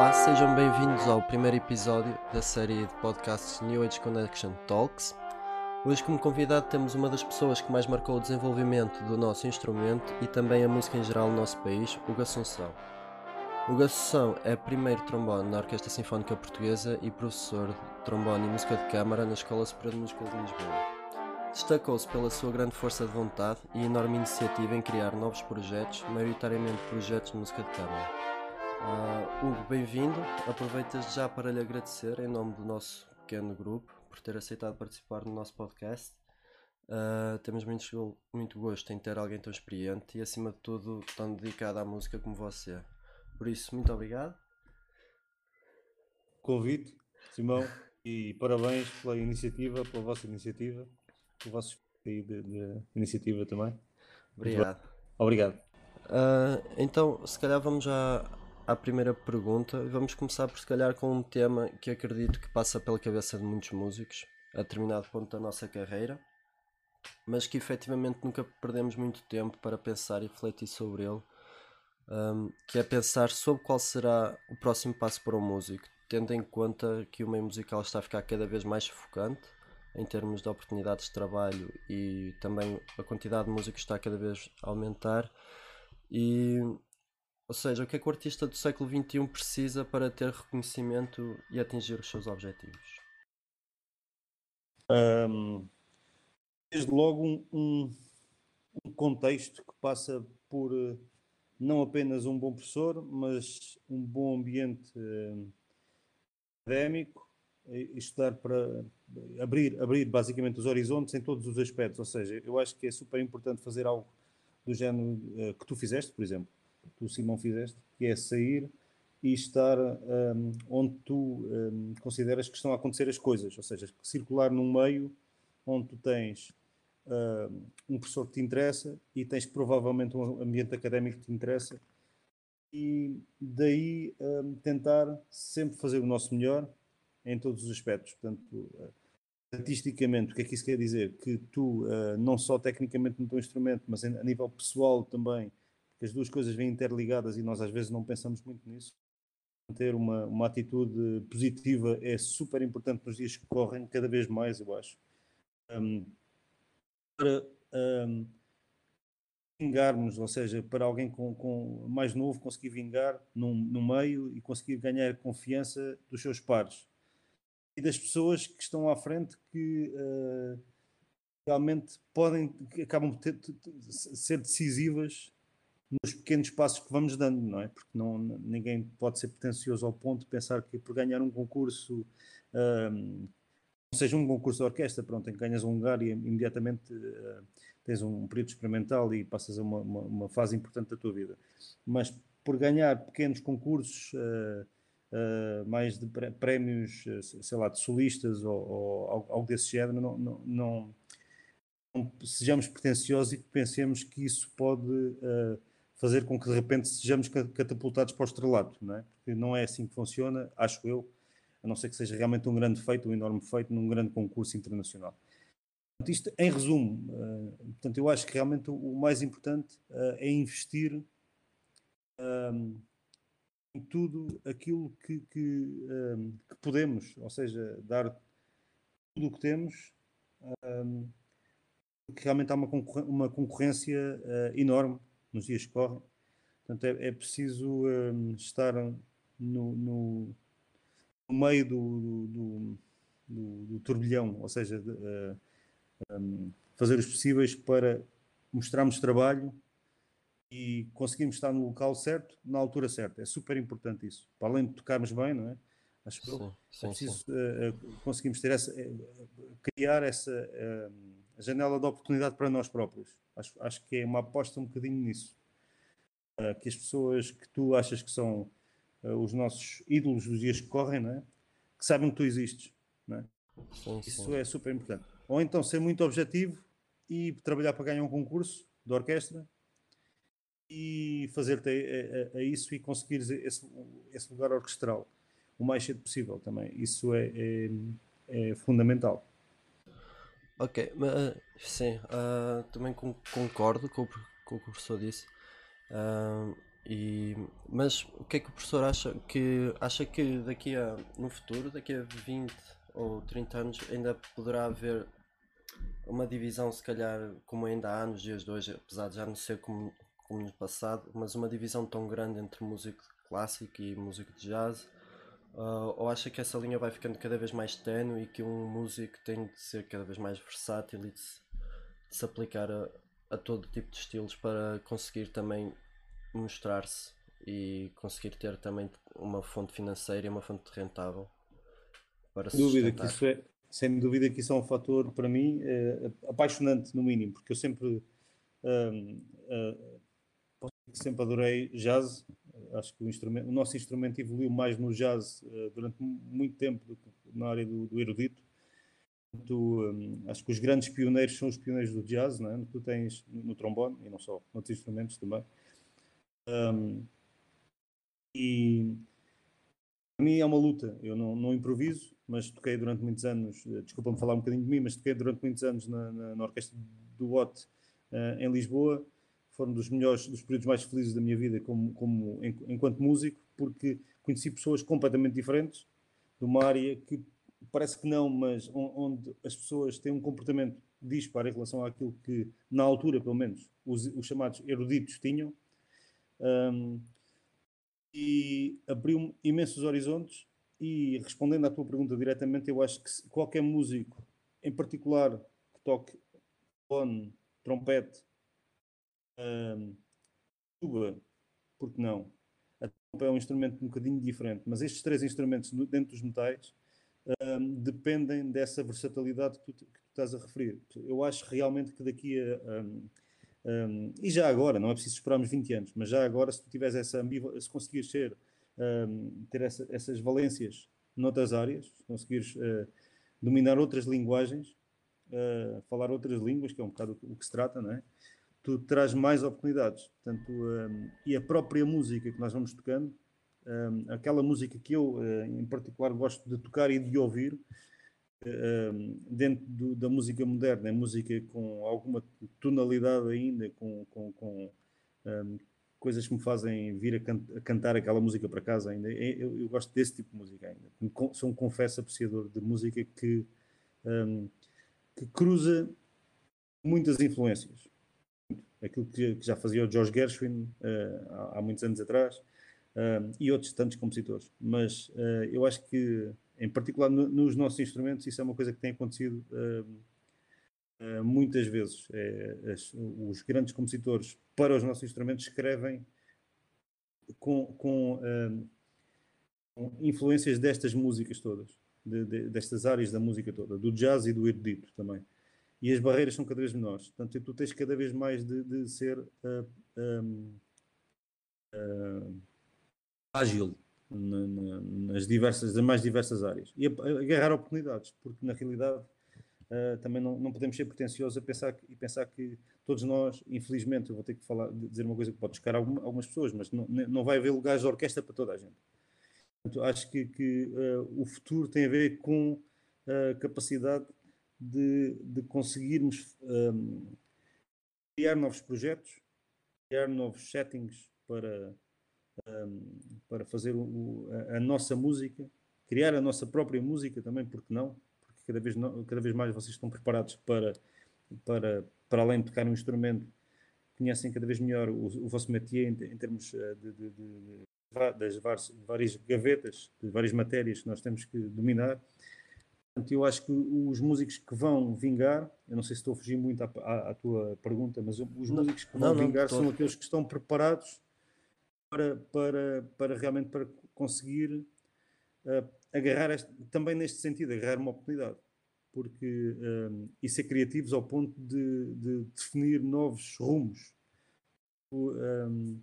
Olá, sejam bem-vindos ao primeiro episódio da série de podcasts New Age Connection Talks. Hoje, como convidado, temos uma das pessoas que mais marcou o desenvolvimento do nosso instrumento e também a música em geral no nosso país, o Assunção. O Assunção é primeiro trombone na Orquestra Sinfónica Portuguesa e professor de trombone e música de câmara na Escola Superior de Música de Lisboa. Destacou-se pela sua grande força de vontade e enorme iniciativa em criar novos projetos, maioritariamente projetos de música de câmara. Uh, Hugo, bem-vindo. Aproveito já para lhe agradecer em nome do nosso pequeno grupo por ter aceitado participar no nosso podcast. Uh, temos muito, muito gosto em ter alguém tão experiente e, acima de tudo, tão dedicado à música como você. Por isso, muito obrigado. Convite, Simão, e parabéns pela iniciativa, pela vossa iniciativa, pelo vosso de, de, de iniciativa também. Obrigado. Obrigado. Uh, então, se calhar vamos já à primeira pergunta. Vamos começar por se calhar com um tema que acredito que passa pela cabeça de muitos músicos a determinado ponto da nossa carreira, mas que efetivamente nunca perdemos muito tempo para pensar e refletir sobre ele, um, que é pensar sobre qual será o próximo passo para o músico, tendo em conta que o meio musical está a ficar cada vez mais sufocante em termos de oportunidades de trabalho e também a quantidade de músicos está cada vez a aumentar e ou seja, o que é que o artista do século XXI precisa para ter reconhecimento e atingir os seus objetivos? Um, desde logo um, um, contexto que passa por eh, não apenas um bom professor, mas um bom ambiente académico, estudar para abrir, abrir basicamente os horizontes em todos os aspectos. Ou seja, eu acho que é super importante fazer algo do género uh, que tu fizeste, por exemplo tu, Simão, fizeste, que é sair e estar um, onde tu um, consideras que estão a acontecer as coisas, ou seja, circular num meio onde tu tens um, um professor que te interessa e tens provavelmente um ambiente académico que te interessa e daí hum, tentar sempre fazer o nosso melhor em todos os aspectos. Portanto, estatisticamente, o que é que isso quer dizer? Que tu, uh, não só tecnicamente no teu instrumento, mas a nível pessoal também, que as duas coisas vêm interligadas e nós às vezes não pensamos muito nisso. Ter uma, uma atitude positiva é super importante nos dias que correm, cada vez mais, eu acho. Um, para um, vingarmos, ou seja, para alguém com, com, mais novo conseguir vingar num meio e conseguir ganhar confiança dos seus pares e das pessoas que estão à frente que uh, realmente podem, que acabam por ter, ser decisivas nos pequenos passos que vamos dando, não é? Porque não, ninguém pode ser pretencioso ao ponto de pensar que por ganhar um concurso, um, seja um concurso de orquestra, pronto, em que ganhas um lugar e imediatamente uh, tens um período experimental e passas a uma, uma, uma, fase importante da tua vida. Mas por ganhar pequenos concursos, uh, uh, mais de prémios, sei lá, de solistas ou, ou algo desse género, não, não, não, não sejamos pretenciosos e pensemos que isso pode fazer com que de repente sejamos catapultados para o estrelato, não é? Porque não é assim que funciona, acho eu, a não ser que seja realmente um grande feito, um enorme feito num grande concurso internacional. Isto em resumo, uh, portanto, eu acho que realmente o, mais importante uh, é investir um, em tudo aquilo que, que, um, que, podemos, ou seja, dar tudo o que temos, um, porque realmente há uma, concorrência, uma concorrência uh, enorme nos dias que correm. Portanto, é, é preciso um, estar no, no, meio do, do, do, do, turbilhão, ou seja, de, uh, um, fazer os possíveis para mostrarmos trabalho e conseguirmos estar no local certo, na altura certa. É super importante isso. Para além de tocarmos bem, não é? Acho que sim, sim, é preciso uh, conseguimos ter essa, uh, criar essa uh, janela de oportunidade para nós próprios. Acho, acho que é uma aposta um bocadinho nisso. Uh, que as pessoas que tu achas que são uh, os nossos ídolos dos dias que correm, não é? que sabem que tu existes. Não é? Sim, Isso sim. é super importante. Ou então ser muito objetivo e trabalhar para ganhar um concurso de orquestra e fazer-te a, a, a, isso e conseguir esse, esse, lugar orquestral o mais cedo possível também. Isso é, é, é fundamental. Ok, mas sim, uh, também concordo com o, com o que o professor disse. Uh, E, mas o que é que o professor acha que acha que daqui a no futuro, daqui a 20 ou 30 anos ainda poderá haver uma divisão se calhar como ainda há nos dias de hoje, apesar de já não ser como, como no passado, mas uma divisão tão grande entre músico clássico e músico de jazz? Uh, ou acha que essa linha vai ficando cada vez mais tenue e que um músico tem de ser cada vez mais versátil e de se, se aplicar a, a todo tipo de estilos para conseguir também mostrar-se e conseguir ter também uma fonte financeira e uma fonte rentável para sem dúvida que isso é sem dúvida que isso é um fator para mim é, apaixonante no mínimo porque eu sempre um, uh, sempre adorei jazz acho que o, instrumento, o nosso instrumento evoluiu mais no jazz uh, durante muito tempo do que na área do, do erudito. Tu, um, acho que os grandes pioneiros são os pioneiros do jazz, não é? Tu tens no, trombone e não só, outros instrumentos também. Um, e para mim é uma luta. Eu não, não improviso, mas toquei durante muitos anos, eh, desculpa-me falar um bocadinho de mim, mas toquei durante muitos anos na, na, na orquestra do Watt uh, em Lisboa foram dos melhores, dos períodos mais felizes da minha vida como, como enquanto músico, porque conheci pessoas completamente diferentes, de uma área que parece que não, mas onde as pessoas têm um comportamento disparo em relação àquilo que, na altura, pelo menos, os, os chamados eruditos tinham. Um, e abriu imensos horizontes. E respondendo à tua pergunta diretamente, eu acho que qualquer músico, em particular que toque on, trompete, um, tuba, porque não? A tuba é um instrumento um bocadinho diferente, mas estes três instrumentos dentro dos metais um, dependem dessa versatilidade que tu, que tu, estás a referir. Eu acho realmente que daqui a. Um, um, e já agora, não é preciso esperarmos 20 anos, mas já agora, se tu tiveres essa se conseguires ser, ter essa, essas valências noutras áreas, se conseguires uh, dominar outras linguagens, uh, falar outras línguas, que é um bocado o que se trata, não é? tu traz mais oportunidades. Portanto, e a própria música que nós vamos tocando, um, aquela música que eu, uh, em particular, gosto de tocar e de ouvir, um, dentro do, da música moderna, é música com alguma tonalidade ainda, com, com, com coisas que me fazem vir a, can a, cantar aquela música para casa ainda. Eu, eu, gosto desse tipo de música ainda. Sou um confesso apreciador de música que, que cruza muitas influências aquilo que, já fazia o George Gershwin uh, há, muitos anos atrás uh, e outros tantos compositores. Mas uh, eu acho que, em particular no, nos nossos instrumentos, isso é uma coisa que tem acontecido muitas vezes. É, as, os grandes compositores para os nossos instrumentos escrevem com, com, com influências destas músicas todas, de, de, destas áreas da música toda, do jazz e do erudito também e as barreiras são cada vez menores. Portanto, tu tens cada vez mais de, de ser uh, um, uh, ágil na, na, nas diversas, nas mais diversas áreas e agarrar oportunidades, porque na realidade uh, também não, não podemos ser pretenciosos a pensar que, e pensar que todos nós, infelizmente, eu vou ter que falar, dizer uma coisa que pode chocar algumas, algumas pessoas, mas não, não vai haver lugares de orquestra para toda a gente. Portanto, acho que, que o futuro tem a ver com a capacidade de, de conseguirmos um, criar novos projetos, criar novos settings para, para fazer o, a, a, nossa música, criar a nossa própria música também, porque não? Porque cada vez, não, cada vez mais vocês estão preparados para, para, para além de tocar um instrumento, conhecem cada vez melhor o, o vosso métier em, em termos eh, de, de, de, das várias, várias gavetas, de várias matérias que nós temos que dominar Portanto, eu acho que os músicos que vão vingar, eu não sei se estou a fugir muito à, à, à tua pergunta, mas os músicos que vão não, vingar não, são aqueles que estão preparados para, para, para realmente para conseguir uh, agarrar este, também neste sentido, agarrar uma oportunidade. Porque um, e ser criativos ao ponto de, de definir novos rumos. O, um,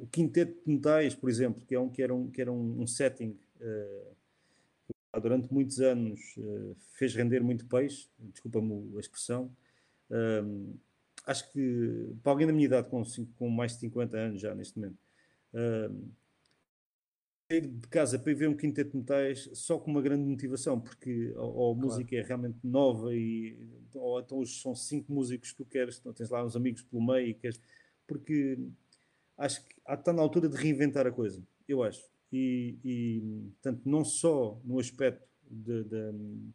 o quinteto de metais, por exemplo, que, é um, que era um, que era um, um setting uh, durante muitos anos uh, fez render muito peixe, desculpa-me a expressão. Um, acho que para alguém da minha idade, com, com mais de 50 anos já neste momento, um, sair de casa para ir ver um quinteto de metais só com uma grande motivação, porque ou, ou a claro. música é realmente nova e ou então são cinco músicos que tu queres, então tens lá uns amigos pelo meio e queres, porque acho que está na altura de reinventar a coisa, eu acho. E, e portanto, não só no aspecto de, de, de,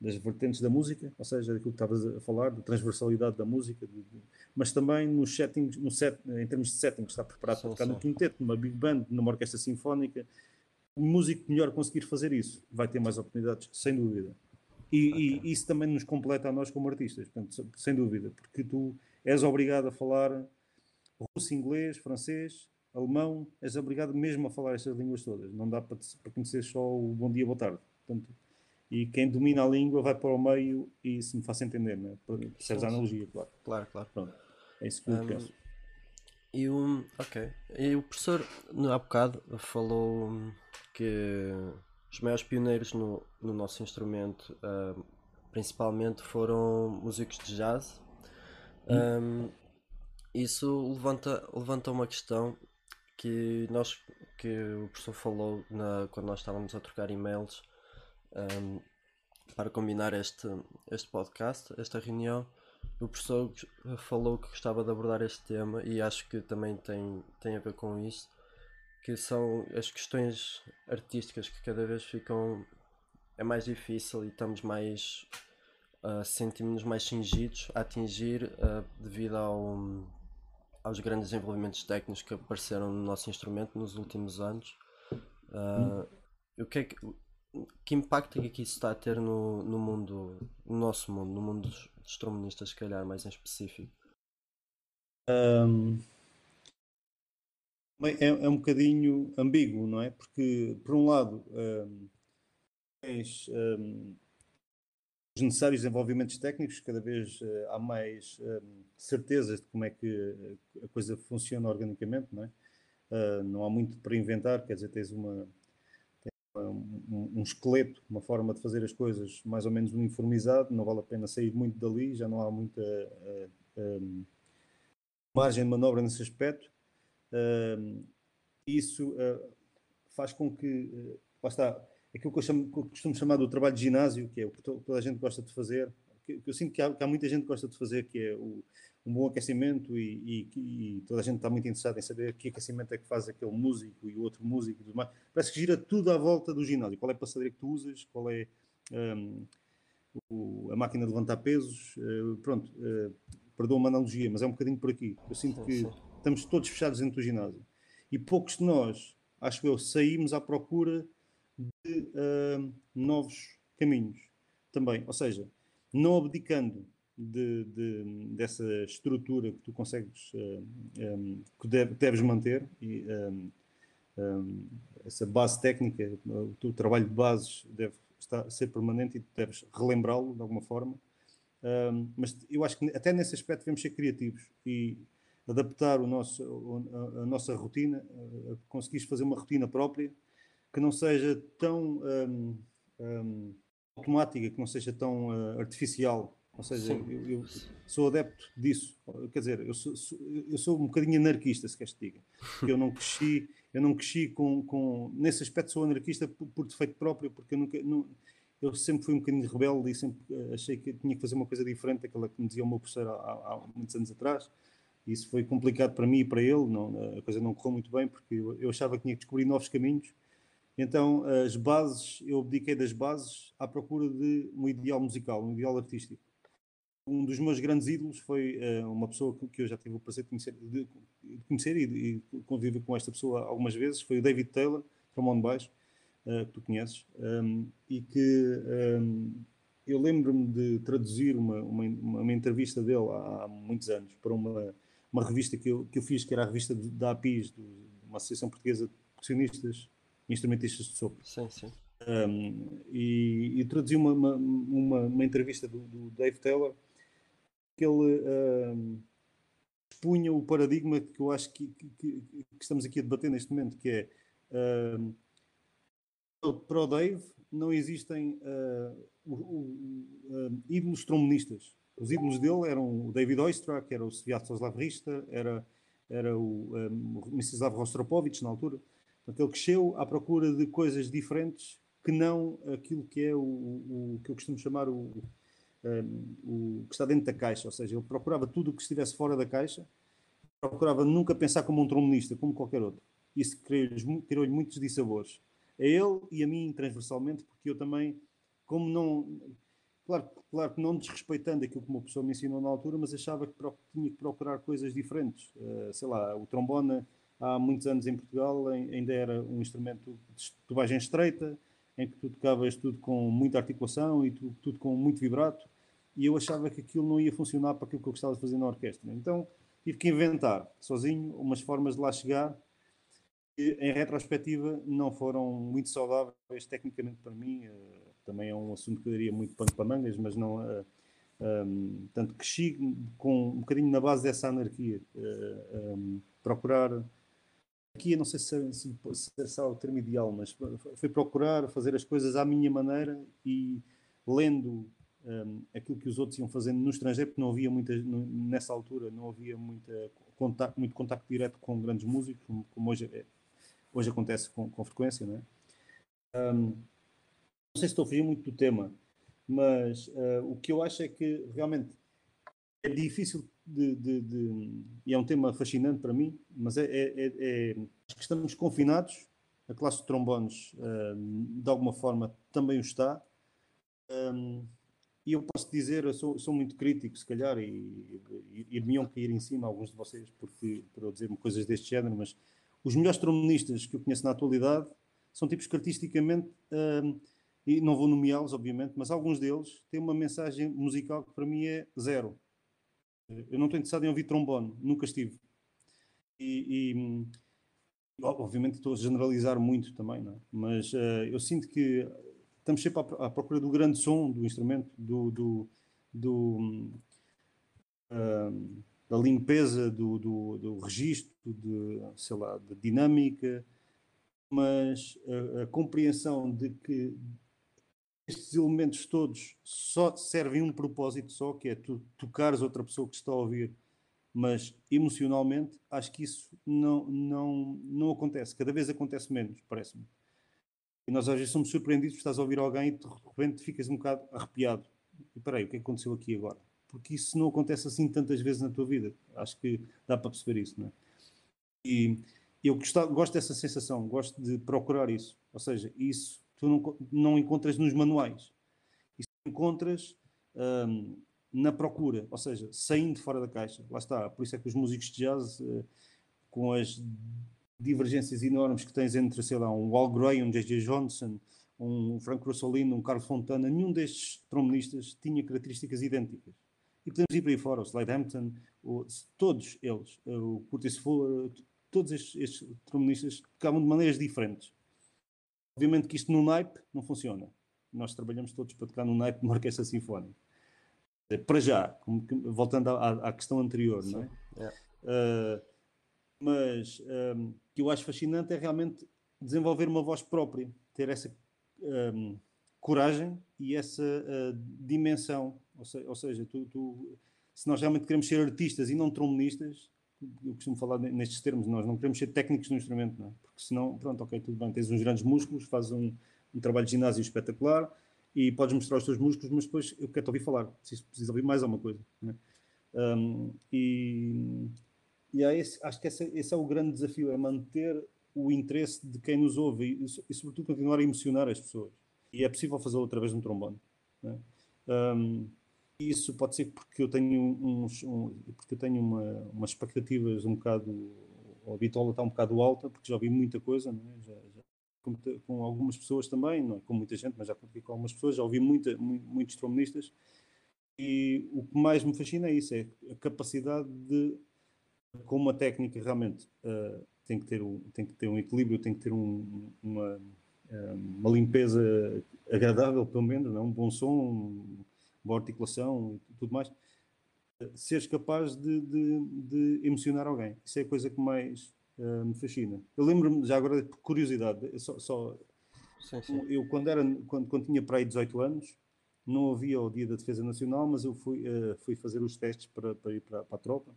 das vertentes da música, ou seja, daquilo que estavas a falar, da transversalidade da música, de, de, mas também nos settings, no set, em termos de settings, está preparado para tocar no quinteto, numa big band, numa orquestra sinfónica. O músico melhor conseguir fazer isso vai ter mais oportunidades, sem dúvida. E, okay. e, isso também nos completa a nós como artistas, portanto, sem dúvida, porque tu és obrigado a falar russo, inglês, francês, alemão, és obrigado mesmo a falar estas línguas todas. Não dá para, para conhecer só o bom dia, boa tarde. Portanto, e quem domina a língua vai para o meio e se me faça entender, né? percebes a analogia, claro. Claro, claro. Pronto. É isso que eu um, penso. E o, ok. E o professor, há bocado, falou que os maiores pioneiros no, no nosso instrumento, uh, principalmente, foram músicos de jazz. Hum. Um, isso levanta, levanta uma questão que nós que o professor falou na, quando nós estávamos a trocar e-mails um, para combinar este, este podcast, esta reunião. O professor falou que gostava de abordar este tema e acho que também tem, tem a ver com isso, que são as questões artísticas que cada vez ficam é mais difícil e estamos mais uh, sentimos-nos mais cingidos a atingir uh, devido ao, aos grandes desenvolvimentos técnicos que apareceram no nosso instrumento nos últimos anos. Uh, hum. o que é que que impacto é que isso está a ter no, no mundo, no nosso mundo, no mundo dos, dos se calhar, mais em específico? Um, é, é, um bocadinho ambíguo, não é? Porque, por um lado, um, tens um, os necessários desenvolvimentos técnicos, cada vez uh, há mais um, certezas de como é que a coisa funciona organicamente, não é? Uh, não há muito para inventar, quer dizer, tens uma um, um, esqueleto, uma forma de fazer as coisas mais ou menos uniformizado, não vale a pena sair muito dali, já não há muita uh, uh, margem de manobra nesse aspecto. Uh, isso faz com que, lá está, aquilo que eu, chamo, que eu costumo chamar do trabalho de ginásio, que é o que toda a gente gosta de fazer, que, eu sinto que há, que há, muita gente que gosta de fazer, que é o, um bom aquecimento e, e, e, toda a gente está muito interessada em saber que aquecimento é que faz aquele músico e o outro músico e tudo mais. Parece que gira tudo à volta do ginásio. Qual é a passadeira que tu usas, qual é um, o, a máquina de levantar pesos, uh, pronto, uh, perdoa uma analogia, mas é um bocadinho por aqui. Eu sinto que estamos todos fechados dentro do ginásio. E poucos de nós, acho eu, saímos à procura de uh, novos caminhos também. Ou seja, não abdicando de, de, dessa estrutura que tu consegues, uh, eh, um, eh, que deve, deves manter e um, um, essa base técnica, o teu trabalho de bases deve estar, ser permanente e deves relembrá-lo de alguma forma. mas eu acho que até nesse aspecto devemos ser criativos e adaptar o nosso, a, a nossa rotina, a, conseguires fazer uma rotina própria que não seja tão automática, que não seja tão artificial. Ou seja, eu, eu, sou adepto disso. Quer dizer, eu sou, sou, eu sou um bocadinho anarquista, se queres te diga. Eu não cresci, eu não cresci com, com. Nesse aspecto sou anarquista por, por defeito próprio, porque eu nunca. Não, eu sempre fui um bocadinho rebelde e sempre achei que tinha que fazer uma coisa diferente daquela que me dizia o meu professor há, há, muitos anos atrás. Isso foi complicado para mim e para ele, não, a coisa não correu muito bem, porque eu, eu achava que tinha que descobrir novos caminhos então, as bases, eu abdiquei das bases à procura de um ideal musical, um ideal artístico. Um dos meus grandes ídolos foi uh, uma pessoa que eu já tive o prazer de conhecer, de, de conhecer e, e conviver com esta pessoa algumas vezes, foi o David Taylor, trombone baixo, uh, que tu conheces, um, e que um, eu lembro-me de traduzir uma, uma, uma, entrevista dele há, há muitos anos para uma, uma revista que eu, que eu fiz, que era a revista da APIS, de uma Associação Portuguesa de Percussionistas instrumentistas de sopro. Sim, sim. Um, e, e traduzi uma, uma, uma, uma entrevista do, do, Dave Taylor que ele um, expunha o paradigma que eu acho que, que, que, estamos aqui a debater neste momento, que é um, para o Dave não existem uh, o, o, uh, ídolos trombonistas. Os ídolos dele eram o David Oistrakh, era o Sviatoslav Rista, era, era o um, Mstislav Rostropovich na altura. Portanto, ele cresceu à procura de coisas diferentes que não aquilo que é o, o que eu costumo chamar o, um, o que está dentro da caixa, ou seja, ele procurava tudo o que estivesse fora da caixa procurava nunca pensar como um trombonista, como qualquer outro. Isso criou-lhe criou muitos dissabores. A ele e a mim transversalmente, porque eu também, como não. Claro, claro que não desrespeitando aquilo que uma pessoa me ensinou na altura, mas achava que tinha que procurar coisas diferentes. Uh, sei lá, o trombone há muitos anos em Portugal ainda era um instrumento de tubagem estreita, em que tu tocavas tudo com muita articulação e tudo, tudo com muito vibrato, e eu achava que aquilo não ia funcionar para aquilo que eu gostava de fazer na orquestra. Então tive que inventar sozinho umas formas de lá chegar que, em retrospectiva, não foram muito saudáveis tecnicamente para mim. Uh, também é um assunto que eu daria muito pano para mangas, mas não. Uh, eh, um, tanto chegue com um bocadinho na base dessa anarquia, uh, eh, um, procurar aqui não sei se, se, se, é o termo ideal, mas foi procurar fazer as coisas à minha maneira e lendo um, aquilo que os outros iam fazendo no estrangeiro, porque não havia muita, nessa altura, não havia muita contacto, muito contacto direto com grandes músicos, como, como hoje, é, hoje acontece com, com frequência, não é? Um, não sei se estou a fugir muito do tema, mas uh, o que eu acho é que realmente é difícil de, de, de, e é um tema fascinante para mim, mas é, é, é, é que estamos confinados, a classe de trombones uh, de alguma forma também o está. Um, e eu posso dizer, eu sou, sou muito crítico, se calhar, e, e, e me iam cair em cima alguns de vocês porque, por eu dizer coisas deste género, mas os melhores trombonistas que eu conheço na atualidade são tipos que artisticamente, um, e não vou nomeá-los, obviamente, mas alguns deles têm uma mensagem musical que para mim é zero. Eu não estou interessado em ouvir trombone, nunca estive. E, e obviamente estou a generalizar muito também, é? mas uh, eu sinto que estamos sempre à, à, procura do grande som do instrumento, do, do, do uh, da limpeza do, do, do registro, de, sei lá, de dinâmica, mas a, a compreensão de que estes elementos todos só servem um propósito só, que é tu tocares outra pessoa que está a ouvir, mas emocionalmente acho que isso não, não, não acontece. Cada vez acontece menos, parece-me. E nós às vezes somos surpreendidos estás a ouvir alguém e de repente ficas um bocado arrepiado. E peraí, o que é que aconteceu aqui agora? Porque isso não acontece assim tantas vezes na tua vida. Acho que dá para perceber isso, não é? E eu gosto, gosto dessa sensação, gosto de procurar isso. Ou seja, isso tu não, não encontras nos manuais. Isso encontras um, na procura, ou seja, saindo fora da caixa. Lá está. Por isso é que os músicos de jazz, uh, com as divergências enormes que tens entre, sei lá, um Wal Gray, um J.J. Johnson, um Frank Rossolino, um Carlos Fontana, nenhum destes trombonistas tinha características idênticas. E podemos ir para aí fora, o Slade Hampton, o, todos eles, eh, o Curtis Fuller, todos estes, estes trombonistas tocavam de maneiras diferentes. Obviamente que isto no naipe não funciona. Nós trabalhamos todos para tocar no naipe de uma orquestra sinfónica. Eh, para já, voltando à, à, questão anterior, Sim. não é? Uh, mas um, o que eu acho fascinante é realmente desenvolver uma voz própria, ter essa um, ehm, coragem e essa uh, dimensão. Ou, se, ou seja, tu, tu, se nós realmente queremos ser artistas e não trombonistas, eu costumo falar nestes termos, nós não queremos ser técnicos no instrumento, não é? porque senão, pronto, ok, tudo bem, tens uns grandes músculos, fazes um, um trabalho de ginásio espetacular e podes mostrar os teus músculos, mas depois eu quero te ouvir falar, preciso, preciso ouvir mais alguma coisa. É? Um, e e é esse, acho que esse, esse, é o grande desafio, é manter o interesse de quem nos ouve e, e sobretudo, continuar a emocionar as pessoas. E é possível fazê-lo através de um trombone. É? Um, isso pode ser porque eu tenho uns, um, porque eu tenho uma, umas expectativas um bocado a bitola está um bocado alta porque já ouvi muita coisa é? já, já com, com, algumas pessoas também não é com muita gente mas já com algumas pessoas já ouvi muita, muitos trombonistas e o que mais me fascina é isso é a capacidade de com uma técnica realmente uh, tem que ter um tem que ter um equilíbrio tem que ter um, uma uma limpeza agradável pelo menos não? É? um bom som boa articulação e tudo mais, seres capaz de, de, de, emocionar alguém. Isso é a coisa que mais uh, me fascina. Eu lembro-me, já agora, por curiosidade, só, só sim, sim. eu quando, era, quando, quando tinha para aí 18 anos, não havia o Dia da Defesa Nacional, mas eu fui, uh, fui fazer os testes para, para ir para, para a tropa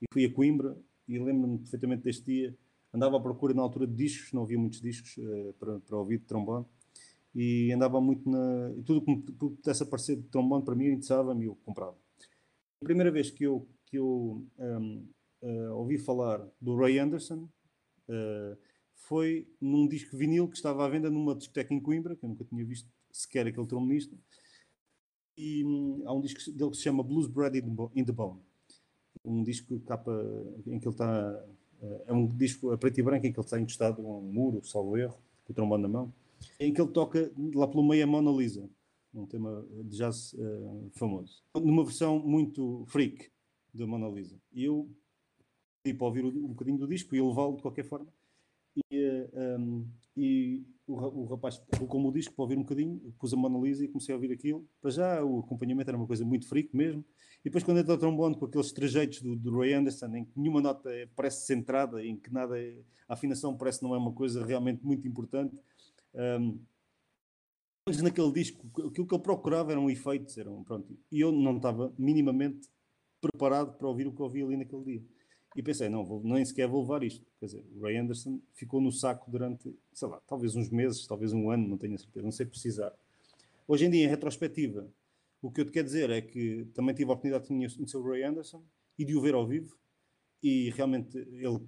e fui a Coimbra e lembro-me perfeitamente deste dia. Andava à procura na altura de discos, não havia muitos discos uh, para, para ouvir de trombone e andava muito na. Tudo que pudesse aparecer de trombone para mim interessava-me e eu comprava. A primeira vez que eu, que eu um, uh, ouvi falar do Ray Anderson uh, foi num disco vinil que estava à venda numa discoteca em Coimbra, que eu nunca tinha visto sequer aquele trombonista. E um, há um disco dele que se chama Blues Bread in the Bone. Um disco capa em que ele está. Uh, é um disco a preto e branco em que ele está encostado a um muro, salvo erro, com o trombone na mão, em que ele toca lá pelo meio a Mona Lisa, um tema de jazz uh, famoso. Numa versão muito freak da Mona Lisa. E eu pedi para ouvir um bocadinho do disco e levá-lo de qualquer forma. E, um, e o, o, rapaz colocou-me o disco para ouvir um bocadinho, pus a Mona Lisa e comecei a ouvir aquilo. Para já o acompanhamento era uma coisa muito freak mesmo. E depois quando entra o trombone com aqueles trajeitos do, do Ray Anderson, em que nenhuma nota é, parece centrada, em que nada é, a afinação parece não é uma coisa realmente muito importante. Um, mas naquele disco, aquilo que eu procurava eram efeitos, eram, pronto, e eu não estava minimamente preparado para ouvir o que ouvi ali naquele dia. E pensei, não, vou, nem sequer vou levar isto. Quer dizer, o Ray Anderson ficou no saco durante, sei lá, talvez uns meses, talvez um ano, não tenho certeza, não sei precisar. Hoje em dia, em retrospectiva, o que eu te quero dizer é que também tive a oportunidade de conhecer o Ray Anderson e de o ver ao vivo, e realmente ele,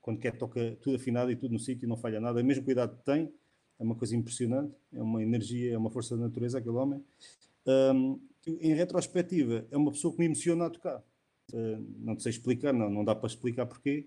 quando quer, toca tudo afinado e tudo no sítio, não falha nada, a mesma cuidado que tem, é uma coisa impressionante, é uma energia, é uma força da natureza, aquele homem. Um, em retrospectiva, é uma pessoa que me emociona a tocar. Uh, não sei explicar, não, não dá para explicar porquê.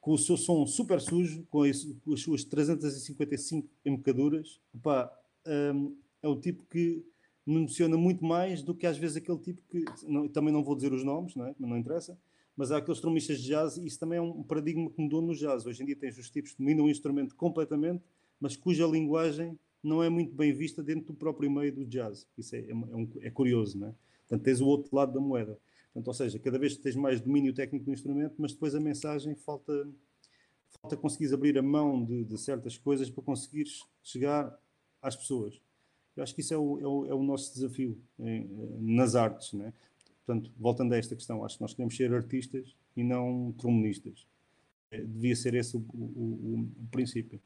Com o seu som super sujo, com com as suas 355 embocaduras, um, é o tipo que me emociona muito mais do que às vezes aquele tipo que, não, também não vou dizer os nomes, não, é? não interessa, mas há aqueles trombonistas de jazz e isso também é um paradigma que mudou no jazz. Hoje em dia tens os tipos que dominam o instrumento completamente, mas cuja linguagem não é muito bem vista dentro do próprio meio do jazz. Isso é, é, um, é curioso, não é? Portanto, tens o outro lado da moeda. Portanto, ou seja, cada vez tens mais domínio técnico do instrumento, mas depois a mensagem falta, falta conseguires abrir a mão de, de certas coisas para conseguires chegar às pessoas. Eu acho que isso é o, é o, é o nosso desafio em, nas artes, né? Portanto, voltando a esta questão, acho que nós queremos ser artistas e não trombonistas. É, devia ser esse o, o princípio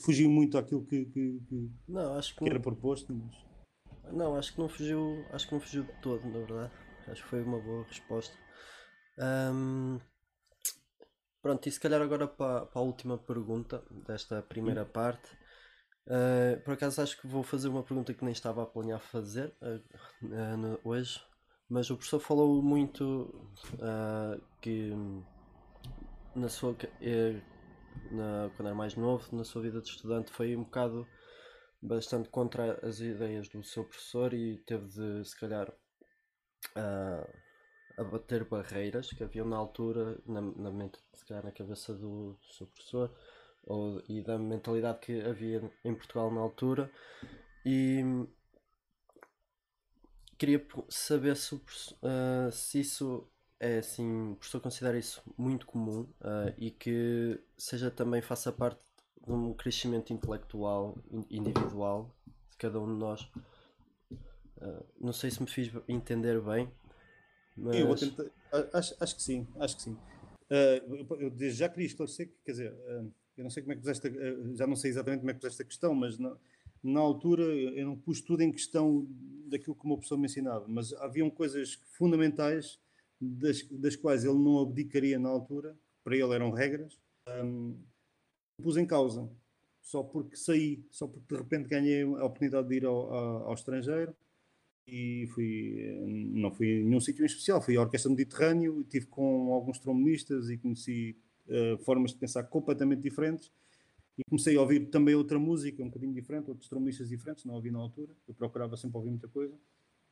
fugiu muito àquilo que, que, que, não, acho que, que era proposto. Mas... Não, acho que não fugiu, acho que não fugiu de todo, na verdade. Acho que foi uma boa resposta. Um, pronto, e se calhar agora para, para a última pergunta desta primeira parte. Uh, por acaso acho que vou fazer uma pergunta que nem estava a planear fazer uh, uh, hoje, mas o professor falou muito que na sua na, quando era mais novo, na sua vida de estudante, foi um bocado bastante contra as ideias do seu professor e teve de, se calhar, uh, abater barreiras que haviam na altura, na, na mente, se calhar, na cabeça do, do seu professor ou, e da mentalidade que havia em Portugal na altura. E queria saber se, uh, se isso é assim, o professor considera isso muito comum uh, e que seja também faça parte de um crescimento intelectual individual de cada um de nós. Uh, não sei se me fiz entender bem, mas... Eu vou tentar, acho, acho que sim, acho que sim. Uh, eu, já queria esclarecer que, quer dizer, eu não sei como é que puseste, já não sei exatamente como é que puseste a questão, mas na, na altura eu não pus tudo em questão daquilo que o meu professor me ensinava, mas haviam coisas fundamentais das, das quais ele não abdicaria na altura, para ele eram regras, um, pus em causa, só porque saí, só porque de repente ganhei a oportunidade de ir ao, ao, estrangeiro e fui, não fui em nenhum sítio em especial, fui à Orquestra Mediterrâneo, estive com alguns trombonistas e conheci uh, formas de pensar completamente diferentes. E comecei a ouvir também outra música um bocadinho diferente, outros trombonistas diferentes, não ouvi na altura, eu procurava sempre ouvir muita coisa.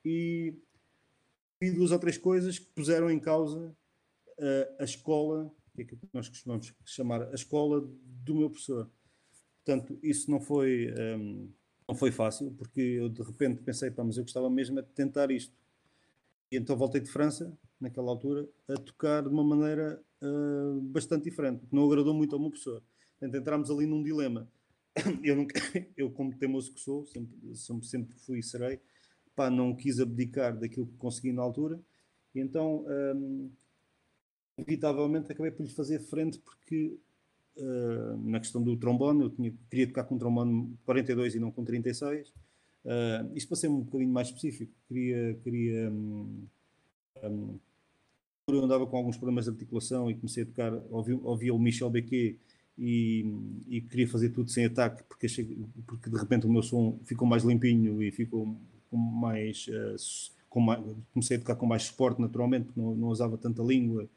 E e duas ou três coisas que puseram em causa uh, a escola, que é que nós costumamos chamar a escola do meu professor. Portanto, isso não foi, um, ehm, não foi fácil, porque eu de repente pensei, pá, mas eu gostava mesmo de tentar isto. E então voltei de França, naquela altura, a tocar de uma maneira uh, bastante diferente, que não agradou muito ao meu professor. Portanto, entramos ali num dilema. Eu, nunca, eu como teimoso que sou, sempre, sempre fui e serei, pá, não quis abdicar daquilo que consegui na altura, e então, um, inevitavelmente, acabei por lhe fazer frente, porque uh, na questão do trombone, eu tinha, queria tocar com um trombone 42 e não com 36. Uh, hum, isto para ser um bocadinho mais específico, queria, queria um, um, eu andava com alguns problemas de articulação e comecei a tocar, ouvi, ouvia o Michel Bequet e, e, queria fazer tudo sem ataque porque, achei, porque de repente o meu som ficou mais limpinho e ficou com mais, uh, com mais comecei a tocar com mais suporte naturalmente porque não, não usava tanta língua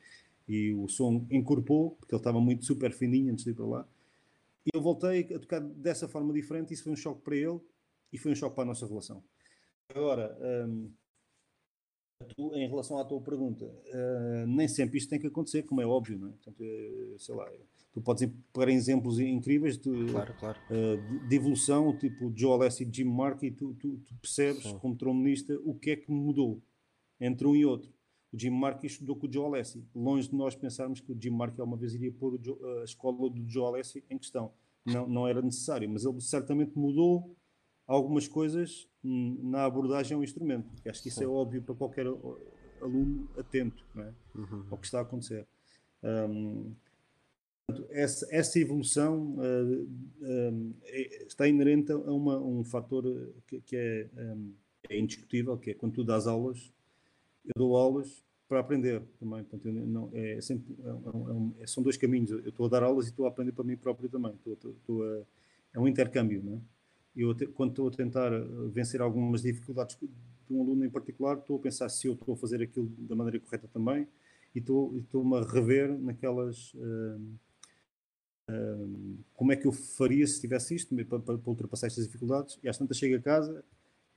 e o som encorpou porque ele estava muito super fininho antes de ir para lá. E eu voltei a tocar dessa forma diferente isso foi um choque para ele e foi um choque para a nossa relação. Agora um, tu, em relação à tua pergunta, uh, nem sempre isto tem que acontecer, como é óbvio, não é? Portanto, uh, sei lá, tu podes pegar exemplos incríveis de, claro, claro. Uh, de, evolução, tipo Joe Alessi e Jim Mark, e tu, tu, tu percebes, Sim. como trombonista, o que é que mudou entre um e outro. O Jim Mark estudou com o Joe Alessi. Longe de nós pensarmos que o Jim Mark alguma vez iria pôr Joe, a escola do Joe Alessi em questão. Não, não era necessário, mas ele certamente mudou algumas coisas na abordagem ao instrumento. Acho que isso é Sim. é óbvio para qualquer aluno atento é? uhum. ao que está a acontecer. Um, essa, essa, evolução uh, um, está inerente a uma, um fator que, que é, um, é, indiscutível, que é quando tu dás aulas, eu dou aulas para aprender também. Portanto, não, é sempre, é são dois caminhos. Eu estou a dar aulas e estou a aprender para mim próprio também. Estou, estou, estou a, é um intercâmbio, não é? Eu quando estou a tentar eh, vencer algumas dificuldades de um aluno em particular, estou a pensar se eu estou a fazer aquilo da maneira correta também e estou, estou-me a rever naquelas uh, uh, como é que eu faria se tivesse isto para, para, para ultrapassar estas dificuldades e às tantas chego a casa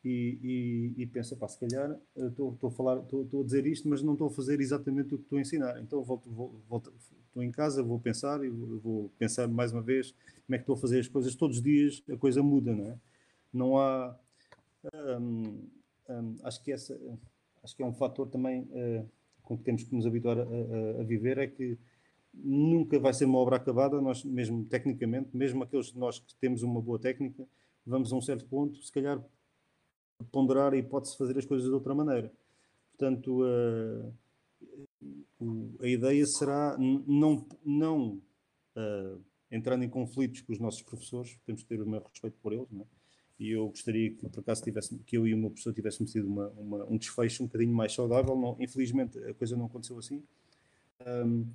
e, e, e pensa, pá, se calhar estou, estou, a falar, estou, a dizer isto, mas não estou a fazer exatamente o que estou a ensinar. Então volto, volto, estou em casa, vou pensar e vou, pensar mais uma vez como é que estou a fazer as coisas. Todos os dias a coisa muda, não é? Não há. Hum, hum, acho que essa, acho que é um fator também uh, com que temos que nos habituar a, a, a, viver é que nunca vai ser uma obra acabada, nós mesmo tecnicamente, mesmo aqueles de nós que temos uma boa técnica, vamos a um certo ponto, se calhar ponderar a hipótese de fazer as coisas de outra maneira. Portanto, uh, a ideia será não, não uh, entrando em conflitos com os nossos professores, temos que ter o meu respeito por eles, é? e eu gostaria que, por acaso, tivesse, que eu e o meu professor tivéssemos tido uma, uma, um desfecho um bocadinho mais saudável. Não, infelizmente, a coisa não aconteceu assim. Um,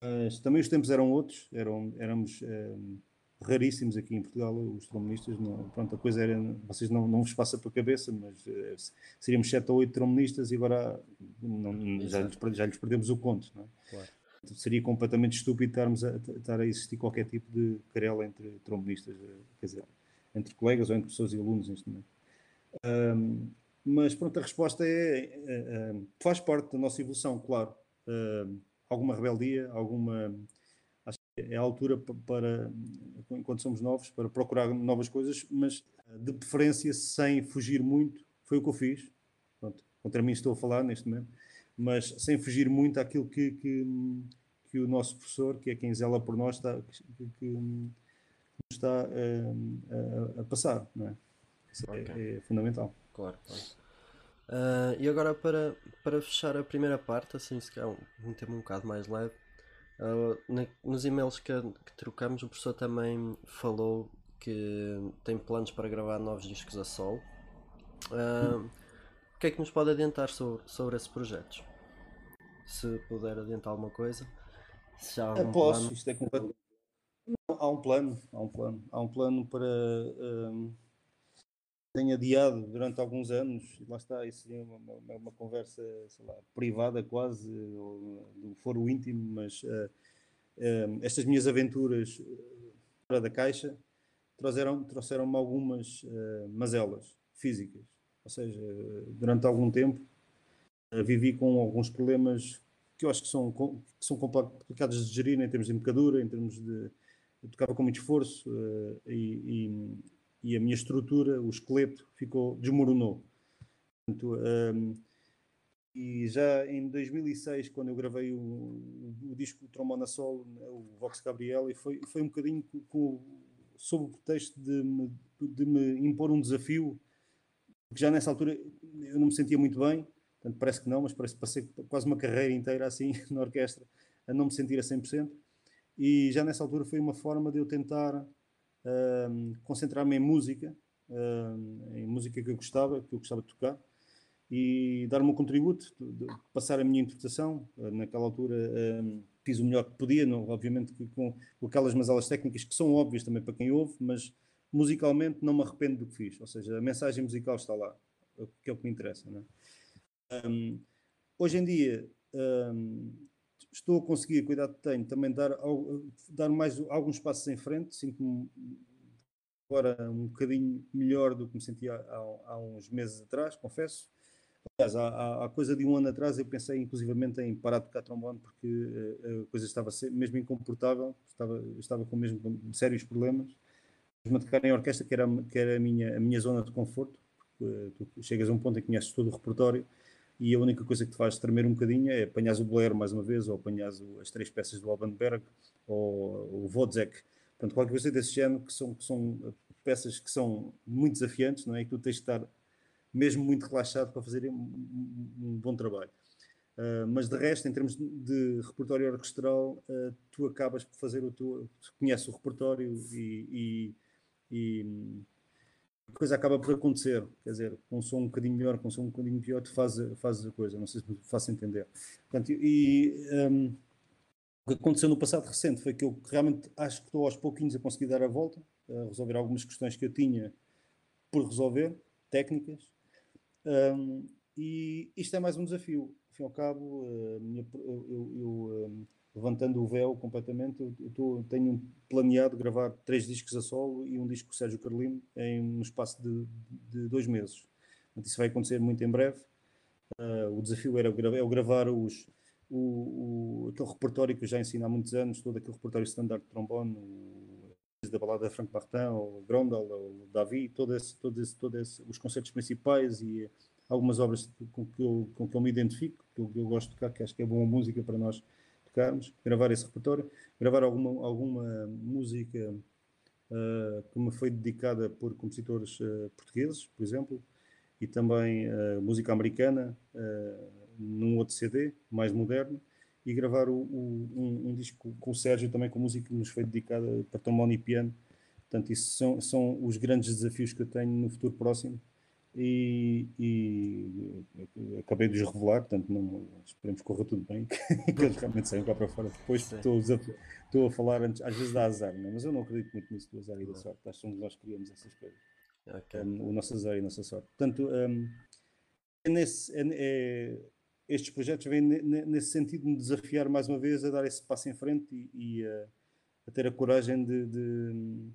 mas também os tempos eram outros, eram, éramos um, raríssimos aqui em Portugal, os trombonistas. Não, pronto, a coisa era, vocês não, não vos passa para a cabeça, mas uh, seríamos 7 ou 8 trombonistas e agora não, já, lhes, já lhes perdemos o conto. Não é? claro. Seria completamente estúpido estarmos a, estar a existir qualquer tipo de querela entre trombonistas, eh, quer dizer, entre colegas ou entre pessoas e alunos neste momento. Um, mas pronto, a resposta é, é, é, faz parte da nossa evolução, claro. alguma rebeldia, alguma é a altura para, enquanto somos novos, para procurar novas coisas, mas eh, de preferência sem fugir muito. Foi o que eu fiz. Pronto, contra mim estou a falar neste momento, mas sem fugir muito àquilo que, que, que o nosso professor, que é quem zela por nós, está, que, que está a, eh, a, a, passar. Não é? Isso é, okay. é, é, fundamental. Claro, claro. Uh, e agora para, para fechar a primeira parte, assim se calhar um, um tema um bocado mais leve, Uh, na, nos e-mails que, que, trocamos, o professor também falou que tem planos para gravar novos discos a solo. Uh, o que é que nos pode adiantar sobre, sobre esses projetos? Se puder adiantar alguma coisa. Se há um Posso, plano. isto é completamente. Há um plano, há um plano, há um plano para. Um, tenho adiado durante alguns anos, lá está, isso seria uma, uma, uma conversa lá, privada quase, ou, do foro íntimo, mas uh, uh, estas minhas aventuras fora da caixa trouxeram-me trouxeram algumas uh, mazelas físicas. Ou seja, durante algum tempo vivi com alguns problemas que eu acho que são, que são complicados de gerir em termos de embocadura, em termos de. Eu tocava com muito esforço e e a minha estrutura, o esqueleto, ficou, desmoronou. Portanto, um, e já em 2006, quando eu gravei o, o, disco Trombona Solo, né, o Vox Gabriel, e foi, foi um bocadinho com, sob o pretexto de me, de me impor um desafio, que já nessa altura eu não me sentia muito bem, portanto parece que não, mas parece que passei quase uma carreira inteira assim na orquestra a não me sentir a 100%, e já nessa altura foi uma forma de eu tentar concentrar-me em música, em música que eu gostava, que eu gostava de tocar, e dar o meu contributo, de, de passar a minha interpretação. Uh, naquela altura um, fiz o melhor que podia, não, obviamente com, com aquelas mazelas técnicas que são óbvias também para quem ouve, mas musicalmente não me arrependo do que fiz. Ou seja, a mensagem musical está lá, que é o que me interessa. É? Um, hoje em dia um, estou a conseguir, cuidado que tenho, também dar, dar mais alguns passos em frente, sinto-me agora um bocadinho melhor do que me sentia há, há uns meses atrás, confesso. Aliás, há, há, coisa de um ano atrás eu pensei inclusivamente em parar de tocar trombone porque uh, a coisa estava mesmo incomportável, estava, estava com mesmo sérios problemas. Mesmo a tocar em orquestra, que era, que era a, minha, a minha zona de conforto, uh, tu chegas a um ponto em que conheces todo o repertório e a única coisa que te faz tremer um bocadinho é apanhas o bolero mais uma vez, ou apanhas as três peças do Alban Berg, ou o Wozzeck. Portanto, qualquer coisa desse género, que são, que são peças que são muito desafiantes, não é? E que tu tens de estar mesmo muito relaxado para fazer um, um bom trabalho. Uh, mas de resto, em termos de repertório orquestral, uh, tu acabas por fazer o teu. conheces o repertório e, e, e, coisa acaba por acontecer. Quer dizer, com um som um bocadinho melhor, com um som um bocadinho pior, tu fazes, a coisa. Não sei se me faço entender. Portanto, e um, o que aconteceu no passado recente foi que eu realmente acho que estou aos pouquinhos a conseguir dar a volta, a resolver algumas questões que eu tinha por resolver, técnicas, um, e isto é mais um desafio. Ao fim e ao cabo, uh, minha, eu, eu, eu um, levantando o véu completamente, eu, tô, tenho planeado gravar três discos a solo e um disco com o Sérgio Carlino em um espaço de, de dois meses. Portanto, isso vai acontecer muito em breve. Uh, o desafio era é gravar os, o, o, aquele repertório que eu já ensino há muitos anos, todo aquele repertório standard de trombone, o, da balada de Franco Martin, o Grondel, o Davi, todo esse, todo esse, todo esse, os concertos principais e algumas obras com que eu, com que eu me identifico, que eu, eu gosto de tocar, que acho que é boa música para nós tocarmos, gravar esse repertório, gravar alguma, alguma música uh, que me foi dedicada por compositores uh, portugueses, por exemplo, e também uh, música americana num outro CD, mais moderno, e gravar o, o, um, um, disco com o Sérgio também com música que nos foi dedicada para trombone e piano. Portanto, isso são, são os grandes desafios que eu tenho no futuro próximo e, e acabei de os revelar, portanto não, esperemos que corra tudo bem, que eles realmente saiam cá para fora. Depois estou a, estou a falar, antes, às vezes dá azar? É? mas eu não acredito muito nisso do azar e da sorte, acho que nós criamos essas coisas. Okay. Um, o nosso azar e a nossa sorte. Portanto, um, é nesse, é, é, estes projetos vêm nesse sentido de me desafiar mais uma vez a dar esse passo em frente e, e a, a, ter a coragem de, de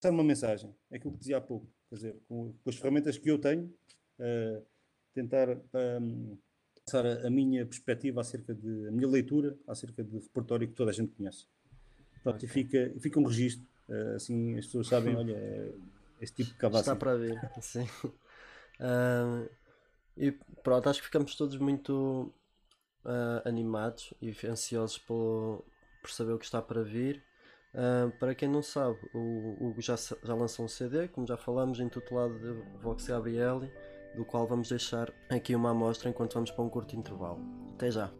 passar uma mensagem, é aquilo que dizia há pouco, quer dizer, com, com as ferramentas que eu tenho, uh, tentar um, passar a, a, minha perspectiva acerca de, a minha leitura acerca de repertório que toda a gente conhece. Pronto, okay. e fica, fica um registro, uh, assim as pessoas sabem, olha, é, este tipo de cavalo. Está para ver, sim. Uh, e pronto, acho que ficamos todos muito uh, animados e ansiosos por, por saber o que está para vir. Uh, para quem não sabe, o Hugo já, já lançou um CD, como já falamos, intitulado de Vox Gabrielli, do qual vamos deixar aqui uma amostra enquanto vamos para um curto intervalo. Até já!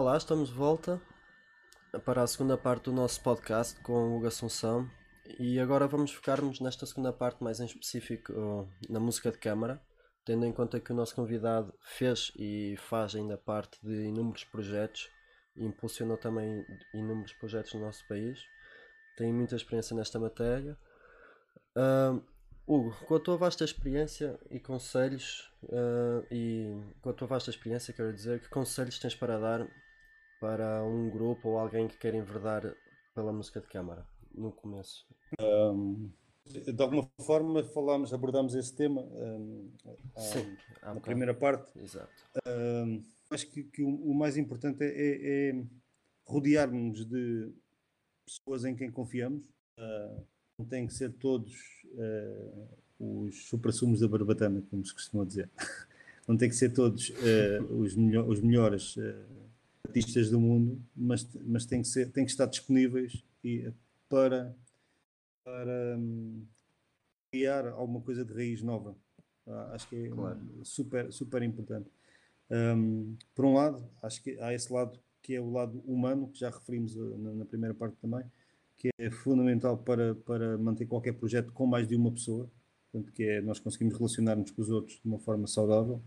Olá, estamos de volta para a segunda parte do nosso podcast com o Hugo Assunção e agora vamos focar-nos nesta segunda parte mais em específico na música de câmara, tendo em conta que o nosso convidado fez e faz ainda parte de inúmeros projetos e impulsionou também inúmeros projetos no nosso país, tem muita experiência nesta matéria. Uh, Hugo, com a tua vasta experiência e conselhos, uh, e com a tua vasta experiência, quero dizer, que conselhos tens para dar para um grupo ou alguém que quer enverdar pela música de câmara, no começo? Um, de alguma forma falámos, abordámos esse tema um, Sim, na um primeira parte. Exato. acho que, que o, mais importante é, é, rodearmos de pessoas em quem confiamos. Uh, não tem que ser todos uh, os supra-sumos da barbatana, como se costuma dizer. Não tem que ser todos uh, os, os, melhores artistas do mundo, mas, mas tem, que ser, tem que estar disponíveis e, para, para um, criar alguma coisa de raiz nova. Ah, acho que é claro. super, super importante. Um, por um lado, acho que há esse lado que é o lado humano, que já referimos na, na primeira parte também, que é fundamental para, para manter qualquer projeto com mais de uma pessoa, portanto, que é nós conseguimos relacionar-nos com os outros de uma forma saudável.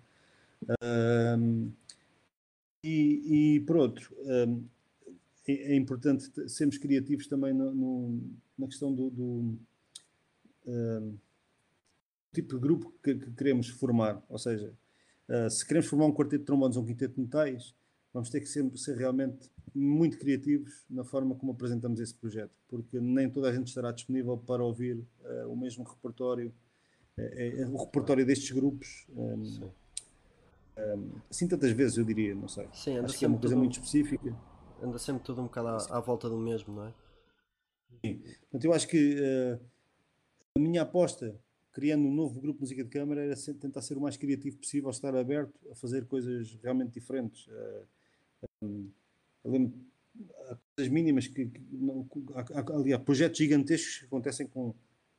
Um, e, e, por outro, um, é, é, importante sermos criativos também no, no, na questão do, do um, tipo de grupo que, que, queremos formar. Ou seja, uh, se queremos formar um quarteto de trombones ou um quinteto de metais, vamos ter que sempre ser realmente muito criativos na forma como apresentamos esse projeto, porque nem toda a gente estará disponível para ouvir uh, o mesmo repertório, uh, uh, o repertório destes grupos. Um, um, assim tantas vezes eu diria, não sei. Sim, Acho que é uma coisa muito específica. Anda sempre tudo um bocado à, à, volta do mesmo, não é? Sim. Portanto, eu acho que a minha aposta criando um novo grupo de música de câmara era tentar ser o mais criativo possível, estar aberto a fazer coisas realmente diferentes. Um, eu lembro coisas mínimas que, que não, aliás, projetos gigantescos que acontecem com,